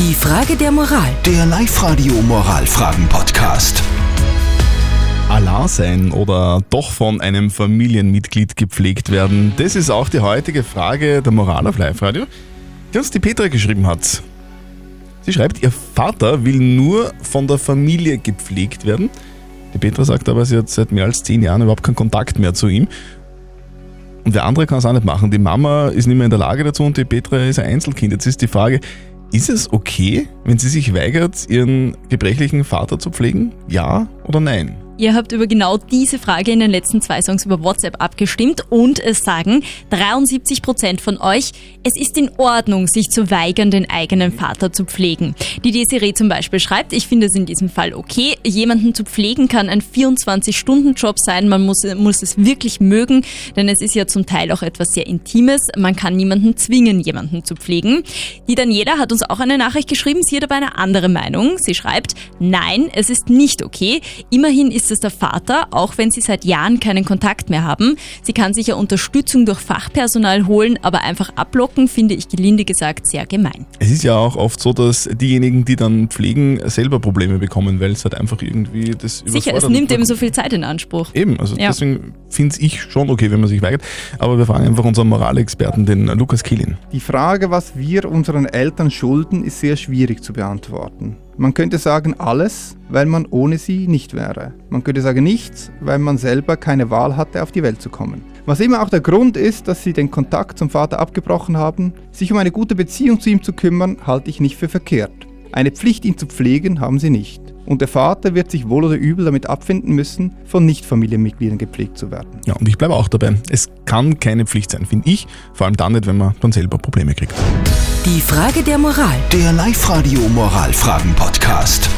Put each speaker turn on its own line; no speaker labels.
Die Frage der Moral.
Der Live-Radio Moralfragen-Podcast.
Allah sein oder doch von einem Familienmitglied gepflegt werden? Das ist auch die heutige Frage der Moral auf Live-Radio, die uns die Petra geschrieben hat. Sie schreibt, ihr Vater will nur von der Familie gepflegt werden. Die Petra sagt aber, sie hat seit mehr als zehn Jahren überhaupt keinen Kontakt mehr zu ihm. Und der andere kann es auch nicht machen. Die Mama ist nicht mehr in der Lage dazu und die Petra ist ein Einzelkind. Jetzt ist die Frage, ist es okay, wenn sie sich weigert, ihren gebrechlichen Vater zu pflegen? Ja oder nein?
Ihr habt über genau diese Frage in den letzten zwei Songs über WhatsApp abgestimmt und es sagen 73 Prozent von euch, es ist in Ordnung, sich zu weigern, den eigenen Vater zu pflegen. Die Desiree zum Beispiel schreibt, ich finde es in diesem Fall okay. Jemanden zu pflegen kann ein 24-Stunden-Job sein. Man muss, muss es wirklich mögen, denn es ist ja zum Teil auch etwas sehr Intimes. Man kann niemanden zwingen, jemanden zu pflegen. Die Daniela hat uns auch eine Nachricht geschrieben. Sie hat aber eine andere Meinung. Sie schreibt, nein, es ist nicht okay. Immerhin ist es der Vater, auch wenn sie seit Jahren keinen Kontakt mehr haben. Sie kann sich ja Unterstützung durch Fachpersonal holen, aber einfach ablocken, finde ich gelinde gesagt sehr gemein.
Es ist ja auch oft so, dass diejenigen, die dann pflegen, selber Probleme bekommen, weil es halt einfach irgendwie das
Sicher, es nimmt eben so viel Zeit in Anspruch.
Eben, also ja. deswegen finde ich schon okay, wenn man sich weigert. Aber wir fragen einfach unseren Moralexperten, den Lukas Kielin.
Die Frage, was wir unseren Eltern schulden, ist sehr schwierig zu beantworten. Man könnte sagen alles, weil man ohne sie nicht wäre. Man könnte sagen nichts, weil man selber keine Wahl hatte, auf die Welt zu kommen. Was immer auch der Grund ist, dass sie den Kontakt zum Vater abgebrochen haben, sich um eine gute Beziehung zu ihm zu kümmern, halte ich nicht für verkehrt. Eine Pflicht, ihn zu pflegen, haben sie nicht. Und der Vater wird sich wohl oder übel damit abfinden müssen, von Nicht-Familienmitgliedern gepflegt zu werden.
Ja, und ich bleibe auch dabei. Es kann keine Pflicht sein, finde ich. Vor allem dann nicht, wenn man dann selber Probleme kriegt.
Die Frage der Moral.
Der Live-Radio Moralfragen-Podcast.